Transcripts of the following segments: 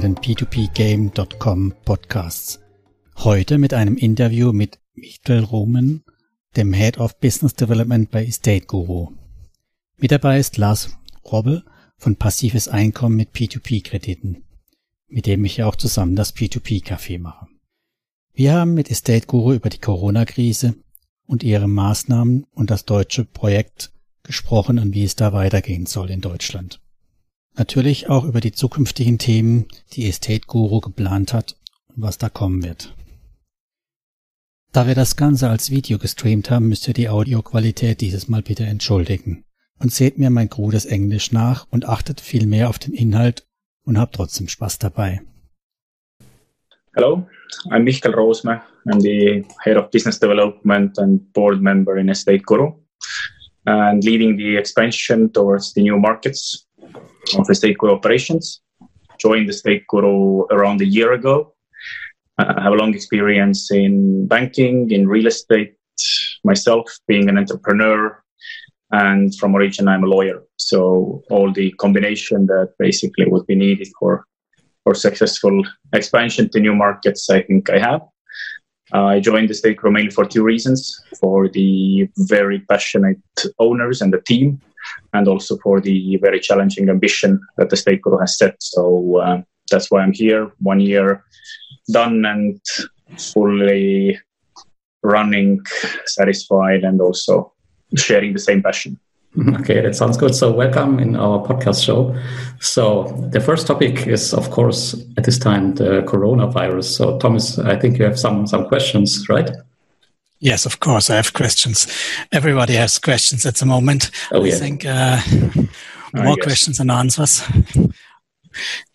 bei den P2Pgame.com Podcasts. Heute mit einem Interview mit Michael Roman, dem Head of Business Development bei Estate Guru. Mit dabei ist Lars Robbe von Passives Einkommen mit P2P-Krediten, mit dem ich ja auch zusammen das P2P-Café mache. Wir haben mit Estate Guru über die Corona-Krise und ihre Maßnahmen und das deutsche Projekt gesprochen und wie es da weitergehen soll in Deutschland. Natürlich auch über die zukünftigen Themen, die Estate Guru geplant hat und was da kommen wird. Da wir das Ganze als Video gestreamt haben, müsst ihr die Audioqualität dieses Mal bitte entschuldigen. Und seht mir mein krudes Englisch nach und achtet viel mehr auf den Inhalt und habt trotzdem Spaß dabei. Hello, I'm Michael Roosme. I'm the Head of Business Development and Board Member in Estate Guru and leading the expansion towards the new markets of Estate Guru operations. Joined the Estate Guru around a year ago. I have a long experience in banking, in real estate, myself being an entrepreneur, and from origin I'm a lawyer. So all the combination that basically would be needed for for successful expansion to new markets, I think I have. I joined the state mainly for two reasons: for the very passionate owners and the team, and also for the very challenging ambition that the Estate Guru has set. So uh, that's why I'm here. One year done and fully running, satisfied, and also sharing the same passion. Okay, that sounds good. So, welcome in our podcast show. So, the first topic is, of course, at this time, the coronavirus. So, Thomas, I think you have some some questions, right? Yes, of course, I have questions. Everybody has questions at the moment. Oh, yeah. I think uh, more questions than answers.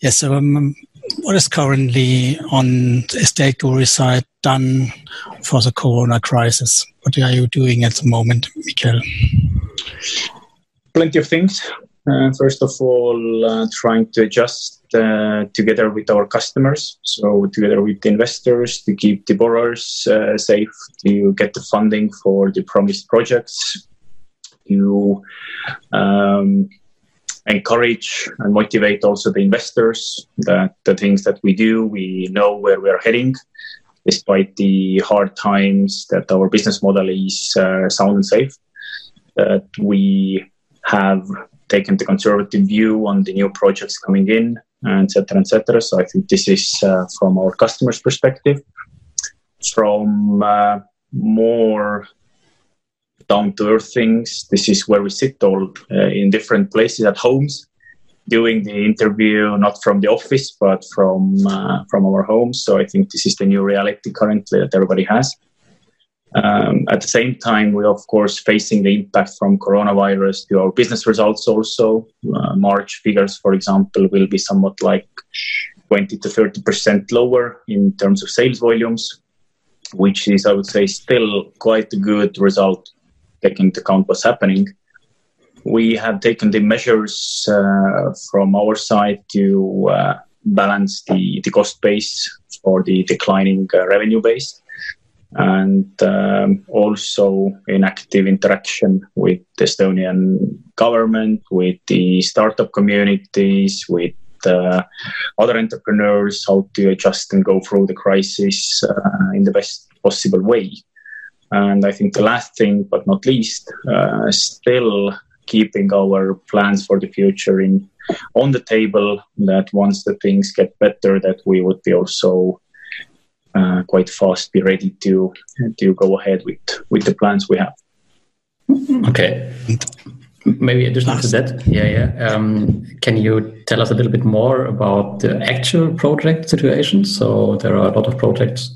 Yes, so um, what is currently on the Estate Guru side done for the Corona crisis? What are you doing at the moment, Michael? Plenty of things. Uh, first of all, uh, trying to adjust together with our customers, so together with the investors to keep the borrowers uh, safe, to get the funding for the promised projects, to um, encourage and motivate also the investors that the things that we do, we know where we are heading, despite the hard times that our business model is uh, sound and safe. That we have taken the conservative view on the new projects coming in, etc., etc. So I think this is uh, from our customers' perspective. From uh, more down to earth things. This is where we sit all uh, in different places at homes, doing the interview not from the office but from uh, from our homes. So I think this is the new reality currently that everybody has. Um, at the same time, we're of course facing the impact from coronavirus to our business results. Also, uh, March figures, for example, will be somewhat like 20 to 30 percent lower in terms of sales volumes, which is, I would say, still quite a good result taking into account what's happening. We have taken the measures uh, from our side to uh, balance the, the cost base for the declining uh, revenue base and um, also in active interaction with the Estonian government, with the startup communities, with uh, other entrepreneurs, how to adjust and go through the crisis uh, in the best possible way. And I think the last thing, but not least, uh, still keeping our plans for the future in on the table. That once the things get better, that we would be also uh, quite fast be ready to to go ahead with with the plans we have. Okay. Maybe additional to that, yeah, yeah. Um, can you tell us a little bit more about the actual project situation? So there are a lot of projects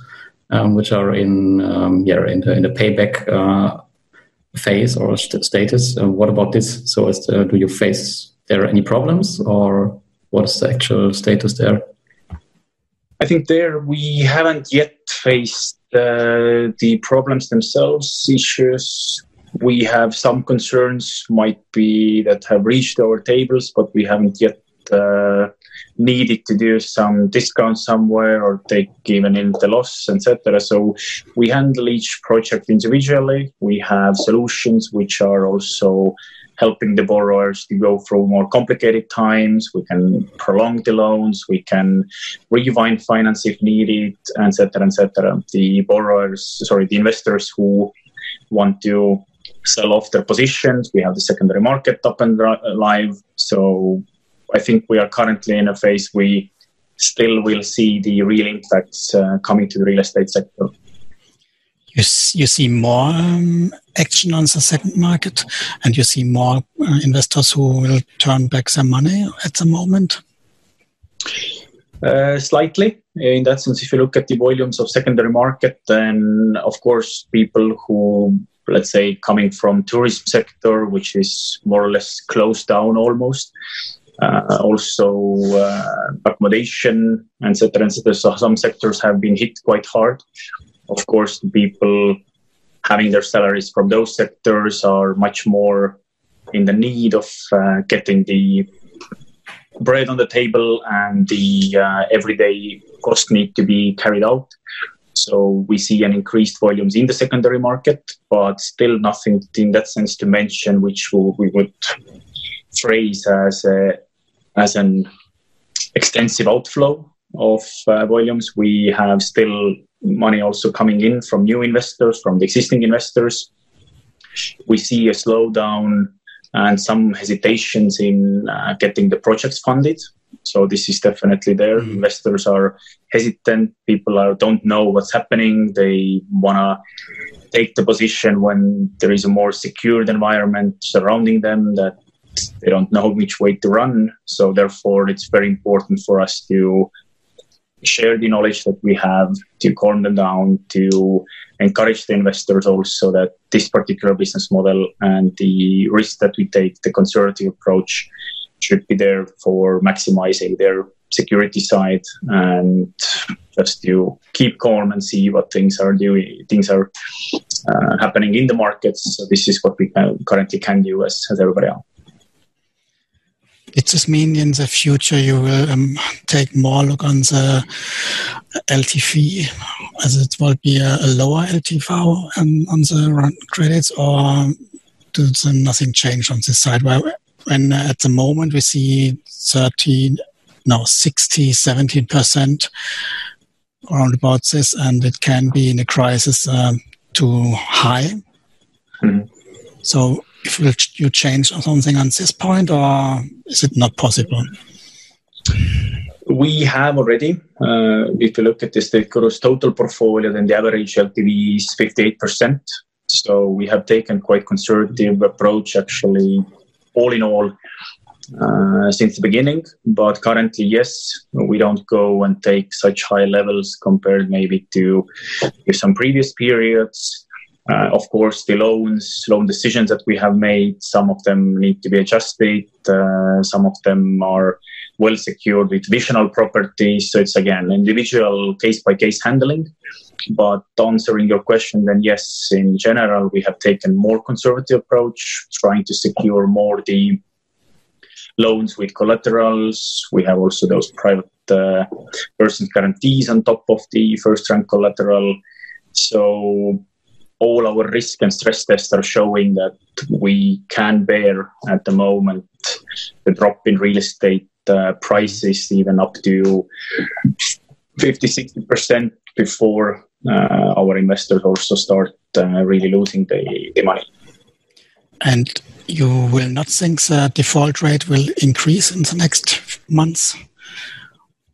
um, which are in um, yeah in the, in the payback uh, phase or st status. Uh, what about this? So, the, do you face there any problems, or what is the actual status there? I think there we haven't yet faced uh, the problems themselves, issues. We have some concerns, might be that have reached our tables, but we haven't yet uh, needed to do some discount somewhere or take even in the loss, etc. So we handle each project individually. We have solutions which are also helping the borrowers to go through more complicated times. We can prolong the loans. We can rewind finance if needed, etc., etc. The borrowers, sorry, the investors who want to sell off their positions. We have the secondary market up and live. So I think we are currently in a phase we still will see the real impacts uh, coming to the real estate sector. You, you see more um, action on the second market, and you see more uh, investors who will turn back their money at the moment. Uh, slightly, in that sense, if you look at the volumes of secondary market, then of course people who let's say coming from tourism sector, which is more or less closed down almost. Uh, also uh, accommodation, etc., etc. So some sectors have been hit quite hard. Of course, people having their salaries from those sectors are much more in the need of uh, getting the bread on the table and the uh, everyday cost need to be carried out. So we see an increased volumes in the secondary market, but still nothing in that sense to mention, which we would phrase as a, as an extensive outflow of uh, volumes. We have still money also coming in from new investors, from the existing investors. We see a slowdown and some hesitations in uh, getting the projects funded. So this is definitely there. Mm. Investors are hesitant. People are don't know what's happening. They wanna take the position when there is a more secured environment surrounding them that they don't know which way to run. So therefore, it's very important for us to share the knowledge that we have, to calm them down, to encourage the investors also that this particular business model and the risk that we take, the conservative approach, should be there for maximizing their security side and just to keep calm and see what things are doing things are uh, happening in the markets. So this is what we currently can do as, as everybody else does just mean in the future you will um, take more look on the LTV as it will be a, a lower LTV um, on the credits or does nothing change on this side Well, when uh, at the moment we see 13, no, 60, 17% around about this, and it can be in a crisis um, too high. Mm-hmm. So, if you change something on this point, or is it not possible? We have already. Uh, if you look at the total portfolio, then the average LTV is 58%. So we have taken quite conservative approach actually all in all uh, since the beginning. But currently, yes, we don't go and take such high levels compared maybe to some previous periods. Uh, of course, the loans, loan decisions that we have made, some of them need to be adjusted. Uh, some of them are well secured with additional properties. So it's again individual case by case handling. But answering your question, then yes, in general, we have taken more conservative approach, trying to secure more the loans with collaterals. We have also those private uh, persons guarantees on top of the first rank collateral. So all our risk and stress tests are showing that we can bear at the moment the drop in real estate uh, prices even up to 50 60% before uh, our investors also start uh, really losing the, the money. And you will not think the default rate will increase in the next months?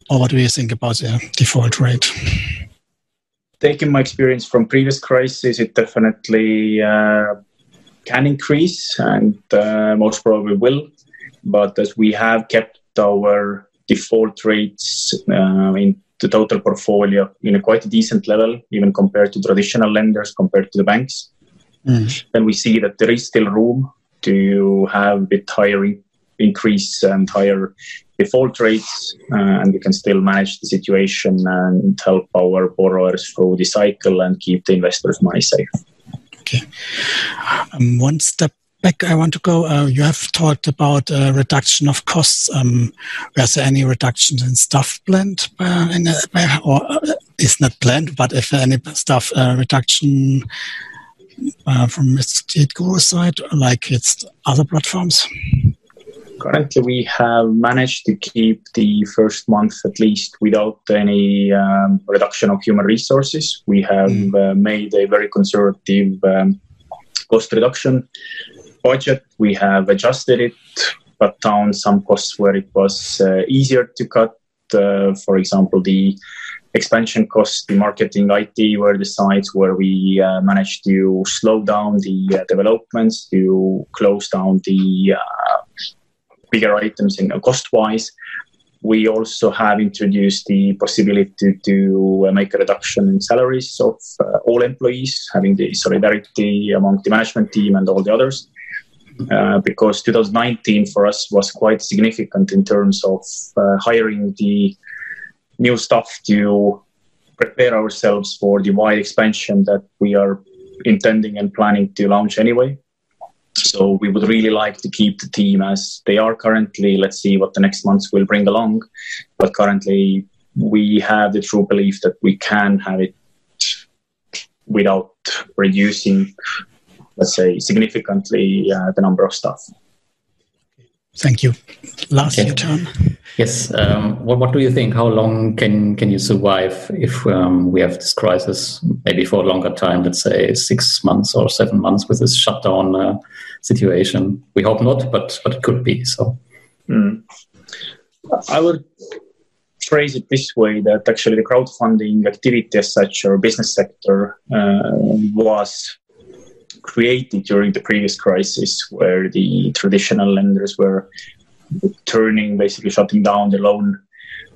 Or what do you think about the default rate? Taking my experience from previous crises, it definitely uh, can increase and uh, most probably will. But as we have kept our default rates uh, in the total portfolio in a quite a decent level, even compared to traditional lenders, compared to the banks. Mm. Then we see that there is still room to have a bit higher increase and higher default rates, uh, and we can still manage the situation and help our borrowers through the cycle and keep the investors' money safe. Okay. Um, one step back I want to go. Uh, you have talked about uh, reduction of costs. Um, was there any reductions in staff planned uh, in, or uh, it's not planned, but if any staff uh, reduction uh, from Estate Guru side, like it's other platforms? Currently, we have managed to keep the first month at least without any um, reduction of human resources. We have mm. uh, made a very conservative um, cost reduction budget. We have adjusted it, cut down some costs where it was uh, easier to cut. Uh, for example, the expansion costs, the marketing, IT were the sites where we uh, managed to slow down the uh, developments, to close down the uh, bigger items in cost wise. We also have introduced the possibility to, to uh, make a reduction in salaries of uh, all employees, having the solidarity among the management team and all the others. Uh, because 2019 for us was quite significant in terms of uh, hiring the new staff to prepare ourselves for the wide expansion that we are intending and planning to launch anyway. So we would really like to keep the team as they are currently. Let's see what the next months will bring along. But currently, we have the true belief that we can have it without reducing, let's say, significantly uh, the number of staff. Thank you. Last okay. your turn. Yes. Um, what, what do you think? How long can can you survive if um, we have this crisis? Maybe for a longer time, let's say six months or seven months with this shutdown uh, situation. We hope not, but but it could be. So. Mm. I would phrase it this way: that actually the crowdfunding activity as such, or business sector, uh, was created during the previous crisis, where the traditional lenders were turning, basically shutting down the loan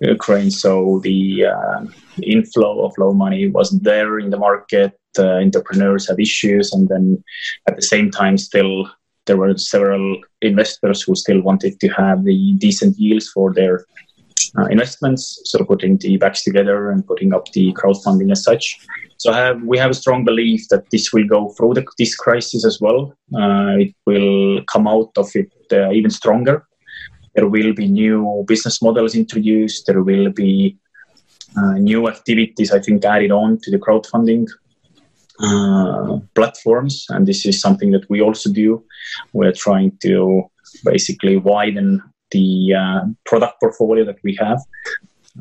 uh, crane. So the uh, inflow of loan money wasn't there in the market. Uh, entrepreneurs had issues, and then at the same time, still there were several investors who still wanted to have the decent yields for their uh, investments. So putting the backs together and putting up the crowdfunding as such. So have, we have a strong belief that this will go through the, this crisis as well. Uh, it will come out of it uh, even stronger. There will be new business models introduced. There will be uh, new activities, I think, added on to the crowdfunding uh, platforms. And this is something that we also do. We're trying to basically widen the uh, product portfolio that we have.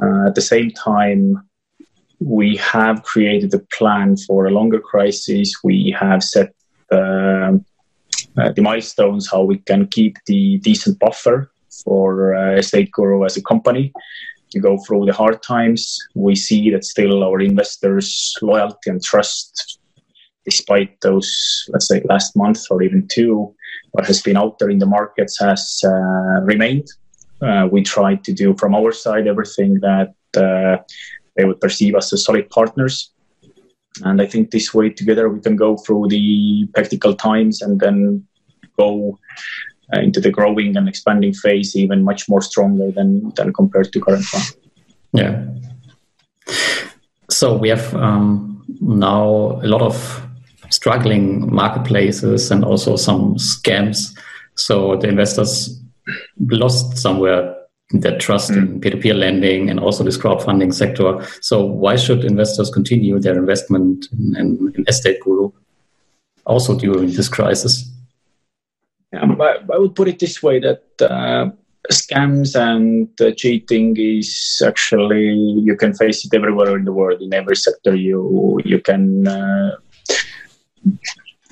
Uh, at the same time, we have created a plan for a longer crisis. We have set uh, uh, the milestones how we can keep the decent buffer for uh, Estate Guru as a company to go through the hard times. We see that still our investors' loyalty and trust, despite those, let's say, last month or even two, what has been out there in the markets has uh, remained. Uh, we try to do from our side everything that uh, they would perceive us as solid partners. And I think this way together we can go through the practical times and then go uh, into the growing and expanding phase even much more stronger than than compared to current one. Yeah. So we have um, now a lot of struggling marketplaces and also some scams. So the investors lost somewhere their trust mm. in peer-to-peer lending and also this crowdfunding sector. So why should investors continue their investment in, in, in Estate Guru also during this crisis? Um, I, I, would put it this way that uh, scams and uh, cheating is actually you can face it everywhere in the world in every sector you you can uh,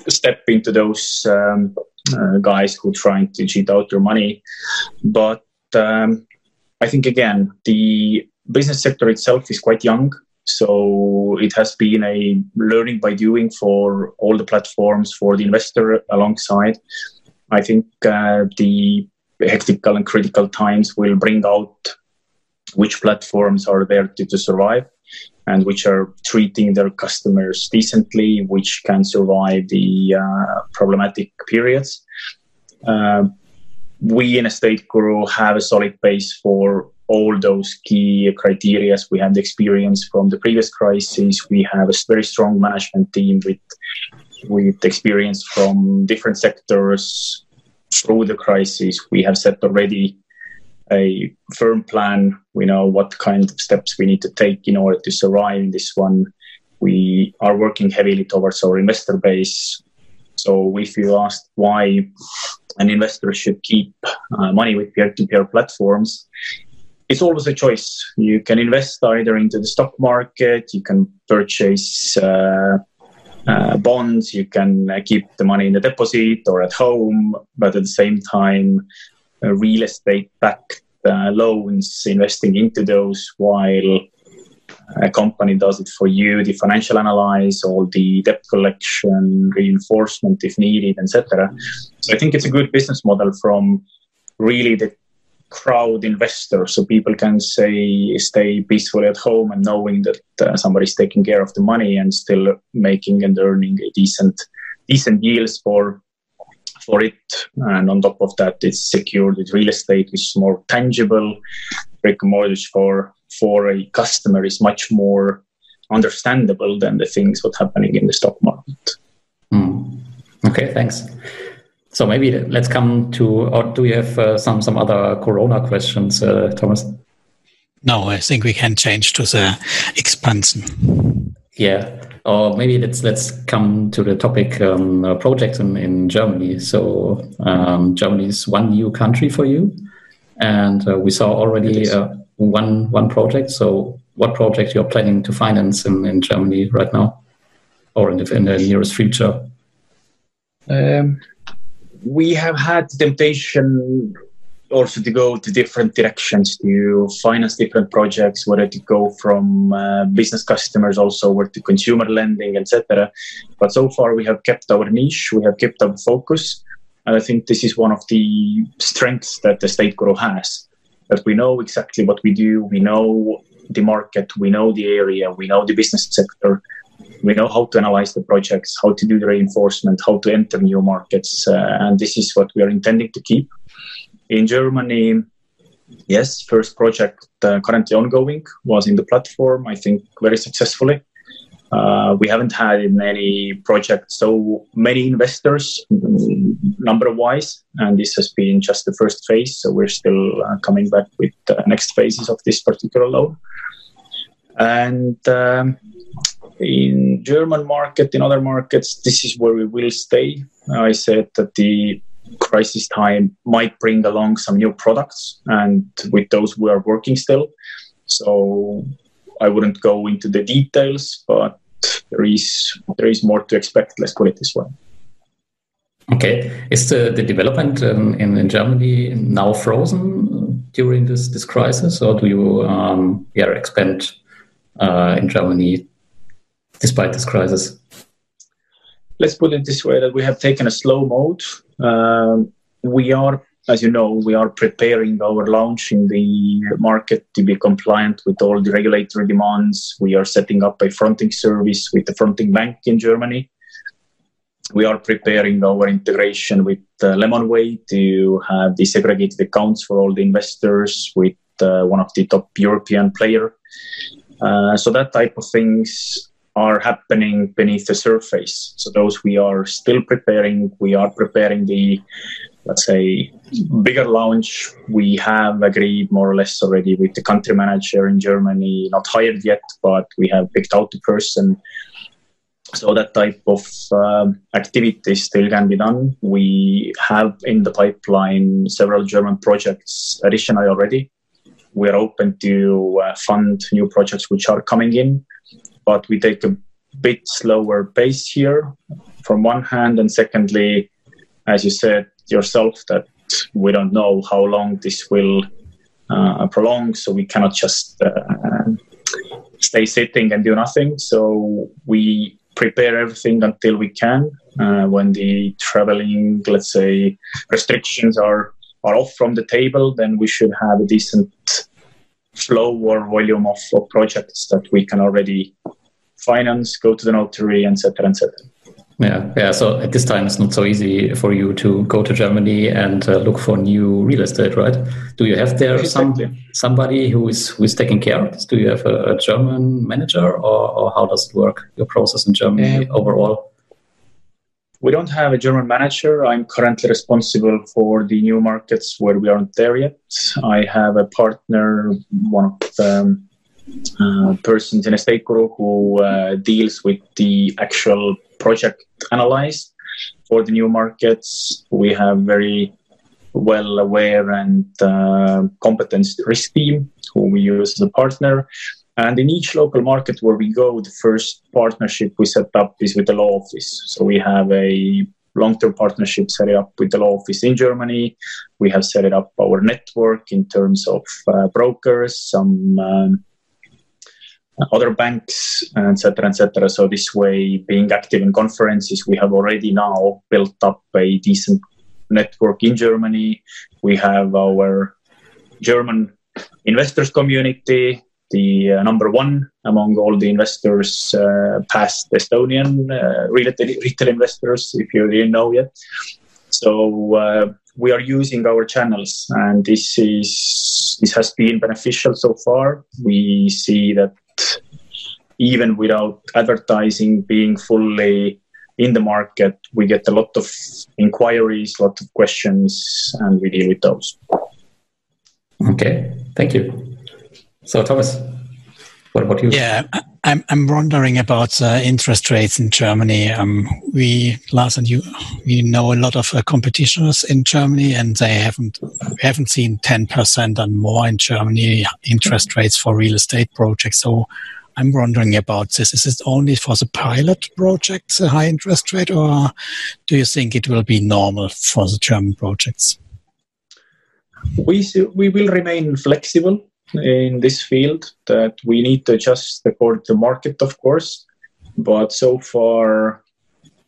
step into those um, uh, guys who are trying to cheat out your money. But um, I think again the business sector itself is quite young, so it has been a learning by doing for all the platforms for the investor alongside. I think uh, the hectical and critical times will bring out which platforms are there to, to survive and which are treating their customers decently, which can survive the uh, problematic periods. Uh, we in Estate Guru have a solid base for all those key criteria. We have the experience from the previous crisis. We have a very strong management team with with experience from different sectors through the crisis. We have set already a firm plan. We know what kind of steps we need to take in order to survive this one. We are working heavily towards our investor base. So if you asked why an investor should keep uh, money with peer-to-peer platforms, it's always a choice. You can invest either into the stock market, you can purchase uh, uh, bonds, you can uh, keep the money in the deposit or at home, but at the same time, real estate backed uh, loans, investing into those while a company does it for you, the financial analyze, all the debt collection, reinforcement if needed, etc. So I think it's a good business model from really the crowd investor so people can say stay peacefully at home and knowing that uh, somebody's taking care of the money and still making and earning a decent decent yields for for it and on top of that it's secured with real estate which is more tangible brick mortgage for for a customer is much more understandable than the things what happening in the stock market mm. okay thanks so maybe let's come to, or do you have uh, some some other Corona questions, uh, Thomas? No, I think we can change to the expansion. Yeah, or maybe let's let's come to the topic um, uh, projects in, in Germany. So um, Germany is one new country for you, and uh, we saw already uh, one one project. So what project you're planning to finance in, in Germany right now, or in the, in the nearest future? Um, we have had temptation also to go to different directions to finance different projects whether to go from uh, business customers also or to consumer lending etc but so far we have kept our niche we have kept our focus and i think this is one of the strengths that the Estate Guru has that we know exactly what we do we know the market we know the area we know the business sector we know how to analyze the projects, how to do the reinforcement, how to enter new markets, uh, and this is what we are intending to keep. In Germany, yes, first project uh, currently ongoing was in the platform. I think very successfully. Uh, we haven't had in any project so many investors number wise, and this has been just the first phase. So we're still uh, coming back with the next phases of this particular loan. And um, in German market, in other markets, this is where we will stay. I said that the crisis time might bring along some new products, and with those we are working still. So I wouldn't go into the details, but there is there is more to expect. Let's put it this way. Okay, is the, the development in, in, in Germany now frozen during this this crisis, or do you um, yeah expand uh, in Germany despite this crisis? Let's put it this way: that we have taken a slow mode. Um, we are, as you know, we are preparing our launch in the market to be compliant with all the regulatory demands. We are setting up a fronting service with the fronting bank in Germany. We are preparing our integration with uh, Lemonway to have the segregated accounts for all the investors with uh, one of the top European player. Uh, so that type of things are happening beneath the surface. So those we are still preparing. We are preparing the, let's say, bigger launch. We have agreed more or less already with the country manager in Germany, not hired yet, but we have picked out the person. So that type of um, activity still can be done. We have in the pipeline several German projects additionally already. We are open to uh, fund new projects which are coming in but we take a bit slower pace here from one hand. And secondly as you said yourself that we don't know how long this will uh, prolong. So we cannot just uh, stay sitting and do nothing. So we prepare everything until we can uh, when the traveling let's say restrictions are are off from the table then we should have a decent flow or volume of, of projects that we can already finance, go to the notary, etc., etc. Yeah, yeah. So at this time, it's not so easy for you to go to Germany and uh, look for new real estate, right? Do you have there exactly. some somebody who is who is taking care of this? Do you have a, a German manager, or, or, how does it work? Your process in Germany um, overall? We don't have a German manager. I'm currently responsible for the new markets where we aren't there yet. I have a partner, one of them uh, persons in Estate Guru who uh, deals with the actual project analyze for the new markets. We have very well aware and uh, competent risk team who we use as a partner. And in each local market where we go, the first partnership we set up is with the law office. So we have a long-term partnership set up with the law office in Germany. We have set up our network in terms of uh, brokers, some um, other banks, etc., etc. So this way, being active in conferences, we have already now built up a decent network in Germany. We have our German investors community, the uh, number one among all the investors uh, past Estonian uh, retail, retail investors, if you didn't know yet. So uh, we are using our channels, and this is this has been beneficial so far. We see that even without advertising being fully in the market, we get a lot of inquiries, a lot of questions, and we deal with those. Okay, thank you. So, Thomas, what about you? Yeah, I'm I'm wondering about uh, interest rates in Germany. Um, we Lars and you, we know a lot of uh, competitors in Germany, and they haven't we haven't seen ten percent and more in Germany interest rates for real estate projects. So I'm wondering about this. Is it only for the pilot projects, a high interest rate, or do you think it will be normal for the German projects? We, we will remain flexible in this field that we need to adjust according to market, of course. But so far,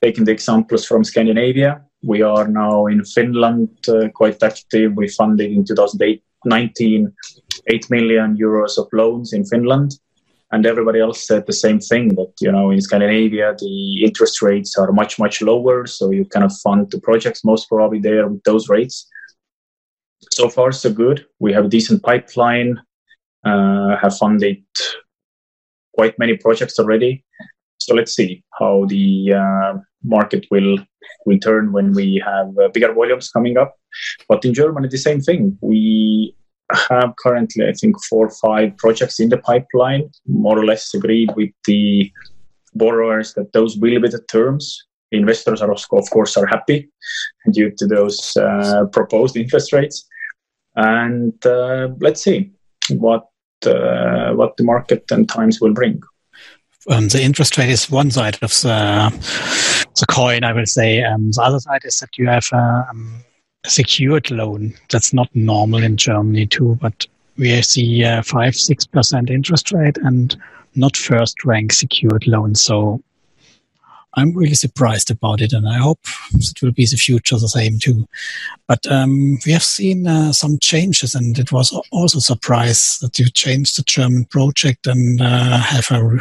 taking the examples from Scandinavia, we are now in Finland uh, quite active. We funded in 2019 8 million euros of loans in Finland and everybody else said the same thing that you know in Scandinavia the interest rates are much much lower, so you kind of fund the projects most probably there with those rates. So far, so good. We have a decent pipeline. Uh, have funded quite many projects already. So let's see how the uh, market will will turn when we have uh, bigger volumes coming up. But in Germany, the same thing. We have currently, I think, four or five projects in the pipeline, more or less agreed with the borrowers that those will be the terms. Investors are, of course, are happy due to those uh, proposed interest rates. And uh, let's see what what the market and times will bring. Um, the interest rate is one side of the, the coin, I will say. Um, the other side is that you have a um, secured loan. That's not normal in Germany too, but we see a five, six percent interest rate and not first rank secured loan. So I'm really surprised about it, and I hope it will be the future the same too. But um, we have seen uh, some changes, and it was also a surprise that you changed the German project and uh, have a re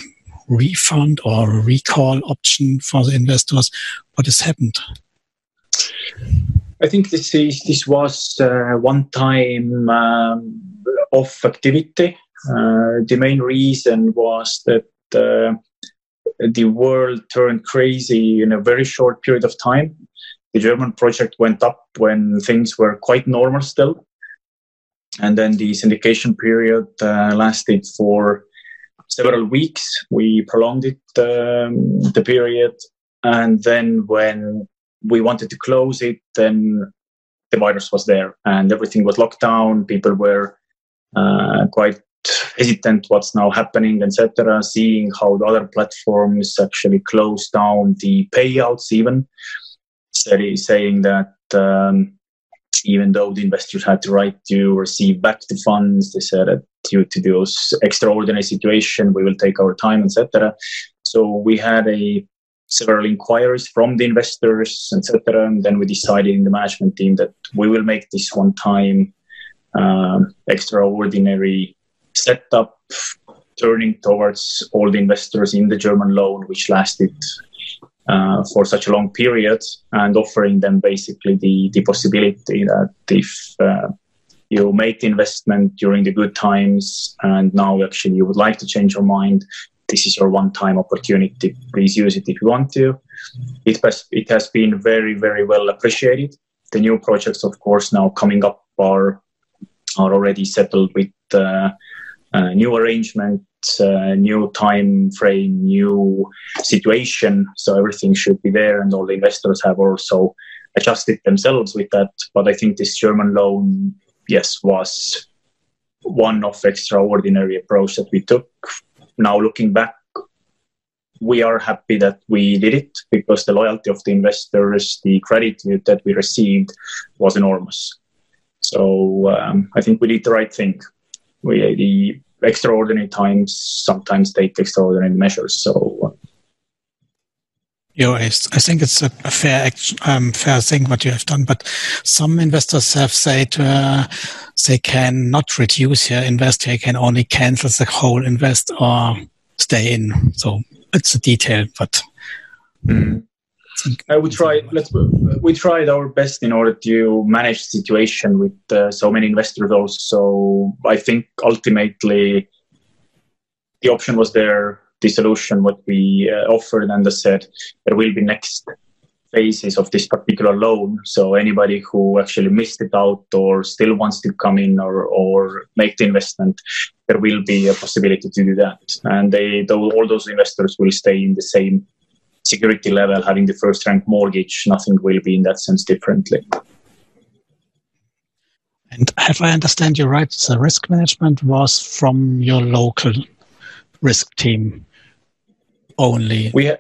refund or recall option for the investors. What has happened? I think this is this was uh, one time um, off activity. Uh, the main reason was that uh, the world turned crazy in a very short period of time. The German project went up when things were quite normal still, and then the syndication period uh, lasted for several weeks. We prolonged it um, the period, and then when we wanted to close it, then the virus was there and everything was locked down. People were uh, quite hesitant what's now happening, etc. Seeing how the other platforms actually closed down the payouts, even saying that um, even though the investors had the right to receive back the funds, they said that due to those extraordinary situation, we will take our time, etc. So we had a several inquiries from the investors, etc. And then we decided in the management team that we will make this one time um, extraordinary setup, turning towards all the investors in the German loan, which lasted uh, for such a long period, and offering them basically the, the possibility that if uh, you make the investment during the good times and now actually you would like to change your mind this is your one-time opportunity. Please use it if you want to. It has, it has been very, very well appreciated. The new projects, of course, now coming up are are already settled with uh, uh, new arrangement, uh, new time frame, new situation. So everything should be there, and all the investors have also adjusted themselves with that. But I think this German loan, yes, was one of extraordinary approach that we took. Now looking back, we are happy that we did it because the loyalty of the investors, the credit that we received was enormous. So um, I think we did the right thing. We the extraordinary times sometimes take extraordinary measures. So. Yeah, I think it's a, fair um, fair thing what you have done. But some investors have said uh, they can not reduce your invest; they can only cancel the whole invest or stay in. So it's a detail, but. Mm. Uh, we tried. Let's. We tried our best in order to manage the situation with uh, so many investors. Also, So I think ultimately the option was there. The solution, what we uh, offered, and I said there will be next phases of this particular loan. So anybody who actually missed it out or still wants to come in or, or make the investment, there will be a possibility to do that. And they, all those investors will stay in the same security level, having the first rank mortgage, nothing will be in that sense differently. And if I understand you right? The risk management was from your local risk team only. We ha-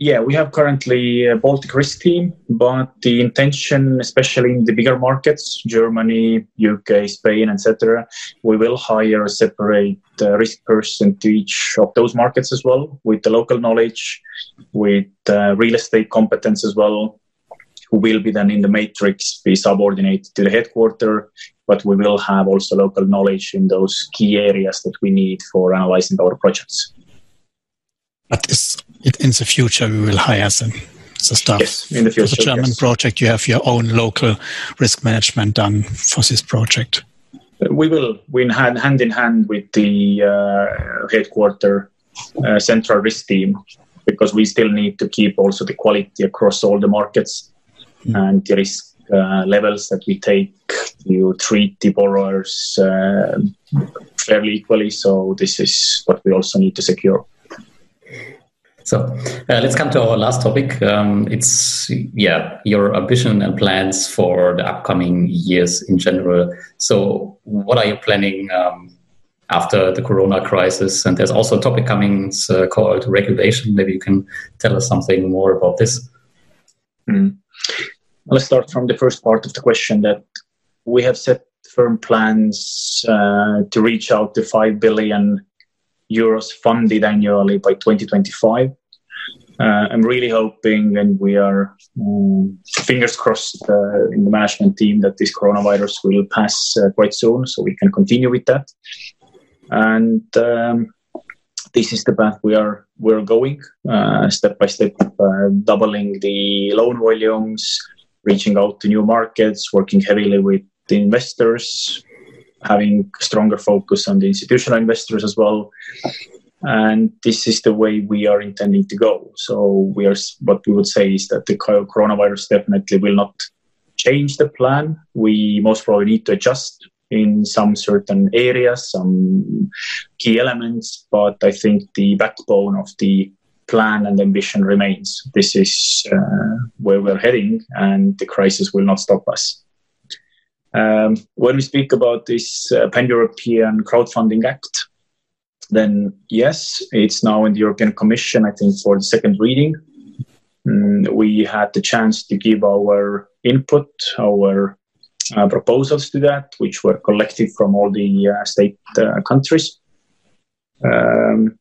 yeah, we have currently a Baltic risk team, but the intention, especially in the bigger markets, Germany, UK, Spain, etc., we will hire a separate uh, risk person to each of those markets as well, with the local knowledge, with uh, real estate competence as well, who will be then in the matrix, be subordinated to the headquarter, but we will have also local knowledge in those key areas that we need for analyzing our projects. But is it, in the future we will hire them, the staff. Yes, in the future. For the German yes. project, you have your own local risk management done for this project. We will, we hand, hand in hand with the uh, headquarter uh, central risk team because we still need to keep also the quality across all the markets mm. and the risk uh, levels that we take to treat the borrowers uh, fairly equally. So this is what we also need to secure. So uh, let's come to our last topic. Um, it's yeah your ambition and plans for the upcoming years in general. So what are you planning um, after the Corona crisis? And there's also a topic coming uh, called regulation. Maybe you can tell us something more about this. Mm. Let's start from the first part of the question that we have set firm plans uh, to reach out to five billion euros funded annually by 2025 uh, I'm really hoping, and we are um, fingers crossed uh, in the management team that this coronavirus will pass uh, quite soon, so we can continue with that. And um, this is the path we are we're going uh, step by step, uh, doubling the loan volumes, reaching out to new markets, working heavily with the investors, having stronger focus on the institutional investors as well and this is the way we are intending to go. So we are what we would say is that the coronavirus definitely will not change the plan. We most probably need to adjust in some certain areas, some key elements, but I think the backbone of the plan and ambition remains. This is uh, where we're heading, and the crisis will not stop us. Um, when we speak about this uh, Pan European Crowdfunding Act, then yes, it's now in the European Commission, I think, for the second reading. Mm, we had the chance to give our input, our uh, proposals to that, which were collected from all the uh, state uh, countries. Um,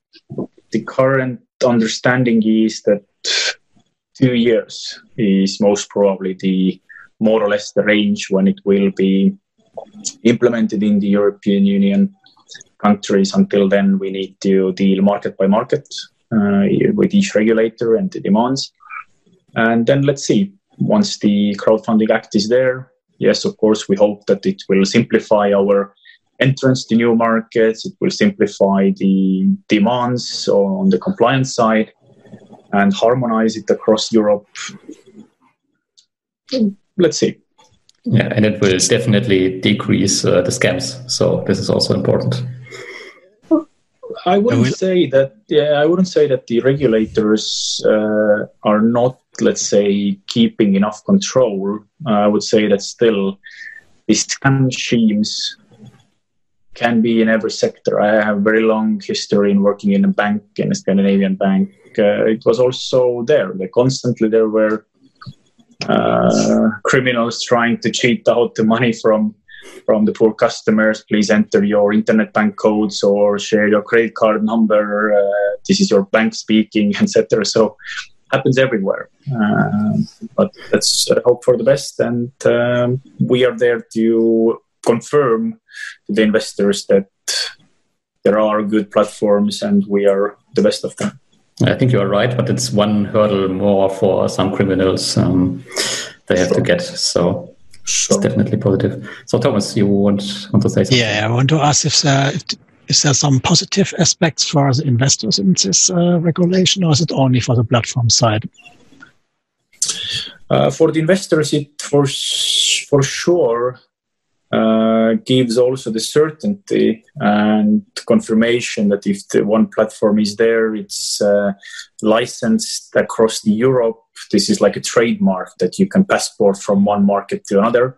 the current understanding is that two years is most probably the more or less the range when it will be implemented in the European Union countries. Until then, we need to deal market by market uh, with each regulator and the demands. And then let's see. Once the crowdfunding act is there, yes, of course, we hope that it will simplify our entrance to new markets. It will simplify the demands on the compliance side and harmonize it across Europe. Let's see. Yeah, and it will definitely decrease uh, the scams. So this is also important. I wouldn't will... say that. Yeah, I wouldn't say that the regulators uh, are not, let's say, keeping enough control. Uh, I would say that still these scam schemes can be in every sector. I have a very long history in working in a bank, in a Scandinavian bank. Uh, it was also there. They constantly there were uh, criminals trying to cheat out the money from from the poor customers. Please enter your internet bank codes or share your credit card number. Uh, this is your bank speaking, etc. So happens everywhere. Uh, but let's uh, hope for the best, and um, we are there to confirm to the investors that there are good platforms and we are the best of them. I think you are right, but it's one hurdle more for some criminals um, they have sure. to get. So sure. it's definitely positive. So Thomas, you want, want to say something? Yeah, I want to ask if, if is there some positive aspects for the investors in this uh, regulation, or is it only for the platform side? Uh, for the investors, it for for sure uh, gives also the certainty and confirmation that if the one platform is there, it's uh, licensed across the Europe. This is like a trademark that you can passport from one market to another.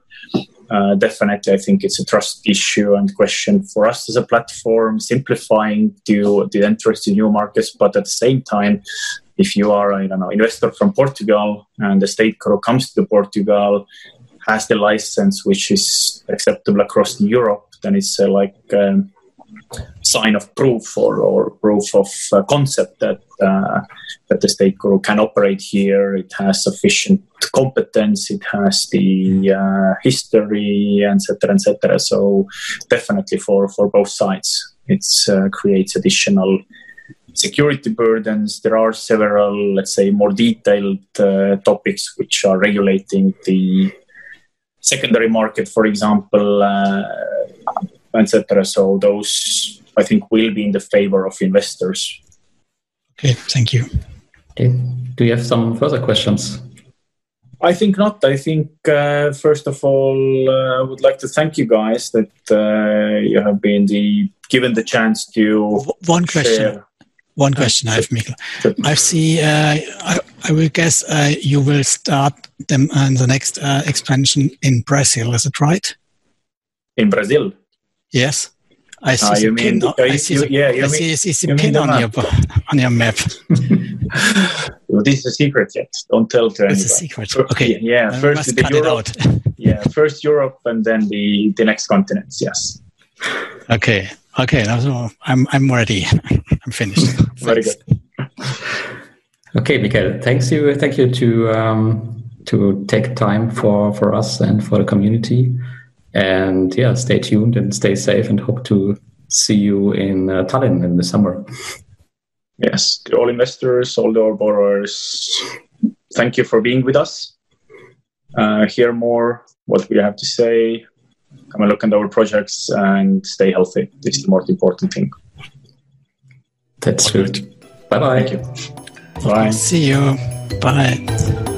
Uh, definitely, I think it's a trust issue and question for us as a platform, simplifying to the entrance to new markets. But at the same time, if you are, I don't know, investor from Portugal and the Estate-Guru comes to Portugal, has the license which is acceptable across Europe, then it's uh, like um, sign of proof or, or proof of uh, concept that uh, that the Estate-Guru can operate here. It has sufficient competence. It has the uh, history, etc., etc. So definitely for for both sides, it uh, creates additional security burdens. There are several, let's say, more detailed uh, topics which are regulating the secondary market, for example, uh, etc. So those, I think, will be in the favor of investors. Okay, thank you. Okay. Do you have some further questions? I think not. I think uh, first of all, uh, I would like to thank you guys that uh, you have been the given the chance to one question. Share. One question I have, Mikkel. I see. Uh, I, I, will guess uh, you will start them on the next uh, expansion in Brazil. Is it right? In Brazil. Yes. I see, the, mean, pin, I see you, yeah, I see, see the pin on your on your map. well, this is a secret yet. Don't tell to anyone. It's a secret. Okay. Yeah. first the Europe. yeah. First Europe, and then the the next continents. Yes. Okay. Okay. So I'm I'm ready. I'm finished. Very good. okay, Mikael. Thanks you. Thank you to um, to take time for for us and for the community. And yeah, stay tuned and stay safe, and hope to see you in uh, Tallinn in the summer. Yes, to all investors, all our borrowers, thank you for being with us. Uh, hear more what we have to say. Come and look at our projects and stay healthy. This is the most important thing. That's good. Bye bye. Thank you. Bye. See you. Bye.